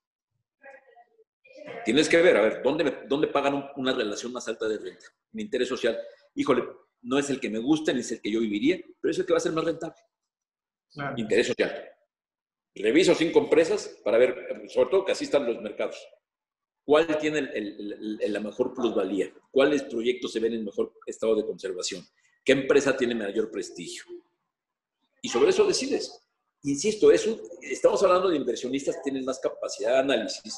Tienes que ver, a ver, ¿dónde, dónde pagan una relación más alta de renta? Mi interés social. Híjole, no es el que me gusta ni es el que yo viviría, pero es el que va a ser más rentable. Interés social. Reviso cinco empresas para ver, sobre todo que así están los mercados. ¿Cuál tiene la mejor plusvalía? ¿Cuáles proyectos se ven en mejor estado de conservación? ¿Qué empresa tiene mayor prestigio? y sobre eso decides. Insisto, eso, estamos hablando de inversionistas que tienen más capacidad de análisis,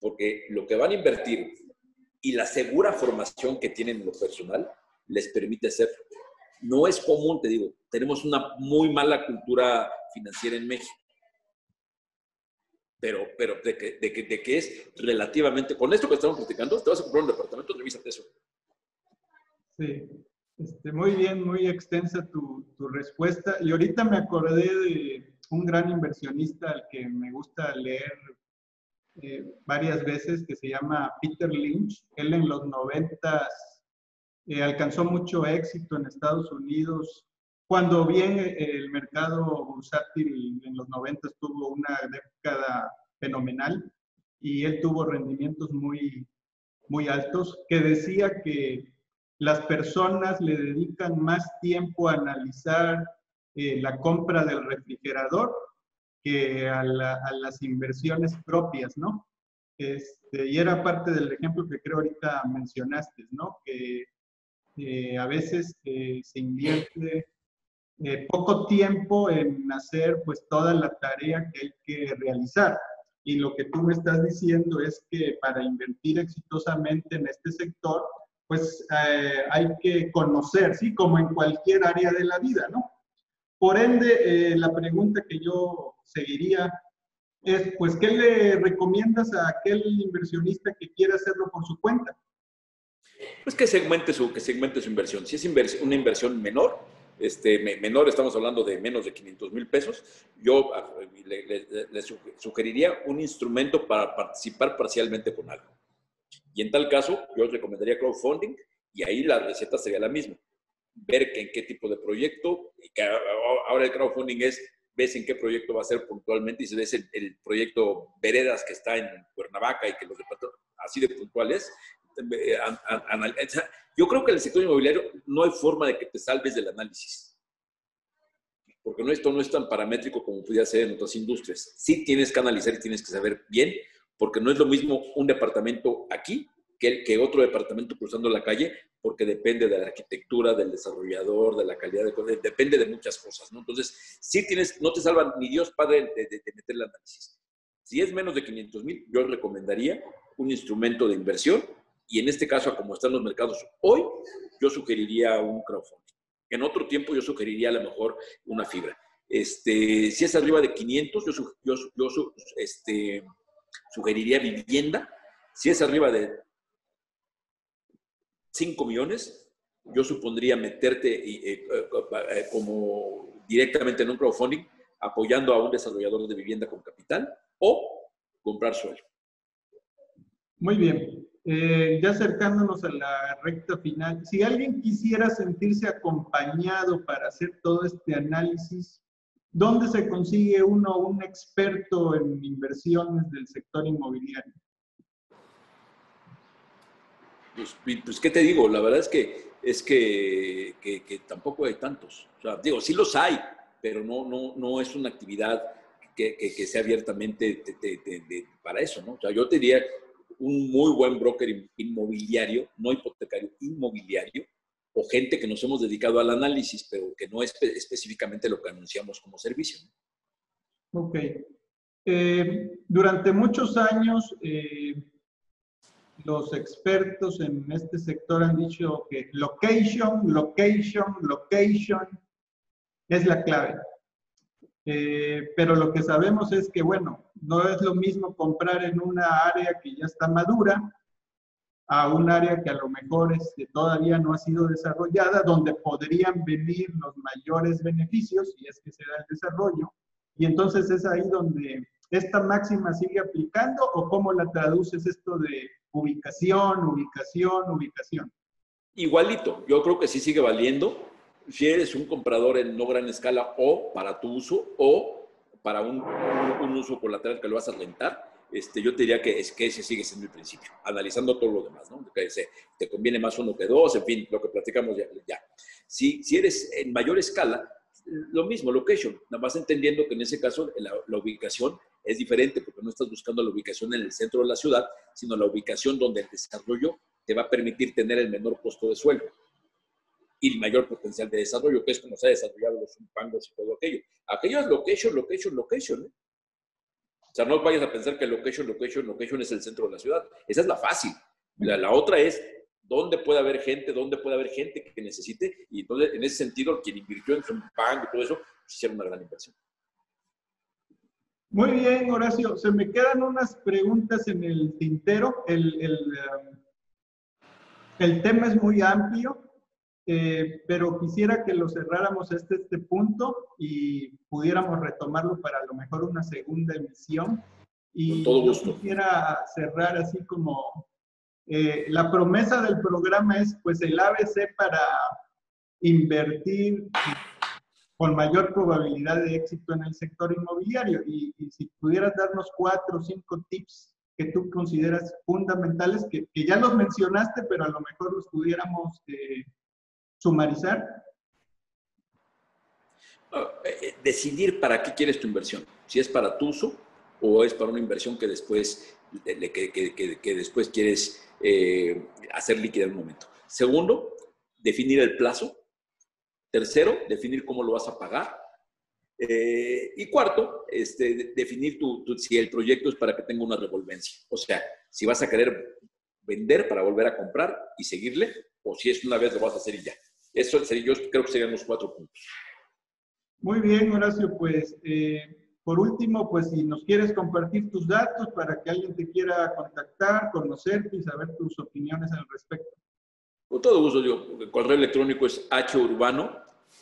porque lo que van a invertir y la segura formación que tienen en lo personal les permite hacerlo. No es común, te digo, tenemos una muy mala cultura financiera en México. Pero, pero de, que, de, que, de que es relativamente, con esto que estamos platicando, te vas a comprar un departamento, revísate eso. Sí. Este, muy bien, muy extensa tu, tu, respuesta. Y ahorita me acordé de un gran inversionista al que me gusta leer eh, varias veces, que se llama Peter Lynch. Él en los noventas eh, alcanzó mucho éxito en Estados Unidos. Cuando bien el mercado bursátil en los noventas tuvo una década fenomenal y él tuvo rendimientos muy, muy altos, que decía que las personas le dedican más tiempo a analizar eh, la compra del refrigerador que a, las inversiones propias, ¿no? Este, y era parte del ejemplo que creo ahorita mencionaste, ¿no? Que a veces eh, se invierte eh, poco tiempo en hacer pues toda la tarea que hay que realizar. Y lo que tú me estás diciendo es que para invertir exitosamente en este sector, pues eh, hay que conocer, ¿sí? Como en cualquier área de la vida, ¿no? Por ende, eh, la pregunta que yo seguiría es, pues, ¿qué le recomiendas a aquel inversionista que quiera hacerlo por su cuenta? Pues que segmente su, que segmente su inversión. Si es una inversión menor, este, menor, estamos hablando de menos de 500 mil pesos, yo ah, le sugeriría un instrumento para participar parcialmente con algo. Y en tal caso, yo recomendaría crowdfunding y ahí la receta sería la misma. Ver que en qué tipo de proyecto, que ahora el crowdfunding es, ves en qué proyecto va a ser puntualmente y si ves el, proyecto Veredas que está en Cuernavaca y que los así de puntuales. Eh, yo creo que en el sector inmobiliario no hay forma de que te salves del análisis. Porque no, esto no es tan paramétrico como pudiera ser en otras industrias. Sí tienes que analizar y tienes que saber bien, porque no es lo mismo un departamento aquí que, que otro departamento cruzando la calle, porque depende de la arquitectura, del desarrollador, de la calidad de cosas, depende de muchas cosas, ¿no? Entonces, sí tienes, no te salvan ni Dios Padre de, de, meter el análisis. Si es menos de 500 mil, yo recomendaría un instrumento de inversión y en este caso, como están los mercados hoy, yo sugeriría un crowdfunding. En otro tiempo yo sugeriría a lo mejor una fibra. Este, si es arriba de 500, yo, yo, yo este, sugeriría vivienda. Si es arriba de 5 millones, yo supondría meterte eh, eh, como directamente en un crowdfunding, apoyando a un desarrollador de vivienda con capital o comprar suelo. Muy bien. Ya acercándonos a la recta final, si alguien quisiera sentirse acompañado para hacer todo este análisis, ¿dónde se consigue uno un experto en inversiones del sector inmobiliario? Pues, pues, ¿qué te digo? La verdad es que, es que, que, tampoco hay tantos. O sea, digo, sí los hay, pero no, no, no es una actividad que, que sea abiertamente para eso, ¿no? O sea, yo te diría un muy buen broker inmobiliario, no hipotecario, inmobiliario, o gente que nos hemos dedicado al análisis, pero que no es específicamente lo que anunciamos como servicio. Ok. Eh, durante muchos años, eh, los expertos en este sector han dicho que location, location, location es la clave. Eh, pero lo que sabemos es que, bueno, no es lo mismo comprar en una área que ya está madura a un área que a lo mejor este, todavía no ha sido desarrollada, donde podrían venir los mayores beneficios, y es que se da el desarrollo. Y entonces es ahí donde esta máxima sigue aplicando o cómo la traduces esto de ubicación, ubicación, ubicación. Igualito, yo creo que sí sigue valiendo. Si eres un comprador en no gran escala o para tu uso o para un, un uso colateral que lo vas a rentar, este, yo te diría que, es, que ese sigue siendo el principio, analizando todo lo demás, ¿no? Que te conviene más uno que dos, en fin, lo que platicamos ya. ya. Si, si eres en mayor escala, lo mismo, location, nada más entendiendo que en ese caso la, la, ubicación es diferente porque no estás buscando la ubicación en el centro de la ciudad, sino la ubicación donde el desarrollo te va a permitir tener el menor costo de suelo y el mayor potencial de desarrollo, que es como se ha desarrollado los pangos y todo aquello. Aquello es location, location, location. ¿eh? O sea, no vayas a pensar que location, location, location es el centro de la ciudad. Esa es la fácil. La, la otra es dónde puede haber gente, dónde puede haber gente que necesite. Y entonces, en ese sentido, quien invirtió en Zumpang y todo eso, pues, hicieron una gran inversión. Muy bien, Horacio. Se me quedan unas preguntas en el tintero. El, el, um, el tema es muy amplio, eh, pero quisiera que lo cerráramos este, este punto y pudiéramos retomarlo para a lo mejor una segunda emisión. Y todo gusto. quisiera cerrar así como eh, la promesa del programa es pues el ABC para invertir con mayor probabilidad de éxito en el sector inmobiliario. Y, si pudieras darnos cuatro o cinco tips que tú consideras fundamentales, que, que, ya los mencionaste, pero a lo mejor los pudiéramos eh, sumarizar. Ah, eh, decidir para qué quieres tu inversión, si es para tu uso o es para una inversión que después, que, que, después quieres eh, hacer líquida en un momento. Segundo, definir el plazo. Tercero, definir cómo lo vas a pagar. Eh, y cuarto, este, definir tu, si el proyecto es para que tenga una revolvencia. O sea, si vas a querer vender para volver a comprar y seguirle, o si es una vez lo vas a hacer y ya. Eso sería, yo creo que serían los cuatro puntos. Muy bien, Horacio, pues eh, por último, pues si nos quieres compartir tus datos para que alguien te quiera contactar, conocerte y saber tus opiniones al respecto. Con todo gusto, yo. El correo electrónico es hurbano,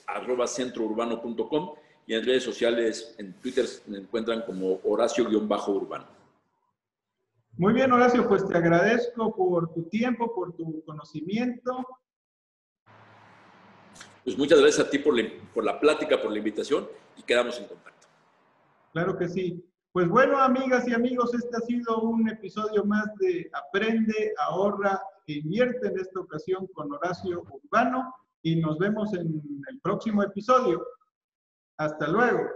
arroba centrourbano.com y en redes sociales, en Twitter, me encuentran como Horacio-Urbano. Muy bien, Horacio, pues te agradezco por tu tiempo, por tu conocimiento. Pues muchas gracias a ti por la, plática, por la invitación y quedamos en contacto. Claro que sí. Pues bueno, amigas y amigos, este ha sido un episodio más de Aprende, ahorra e invierte en esta ocasión con Horacio Urbano y nos vemos en el próximo episodio. Hasta luego.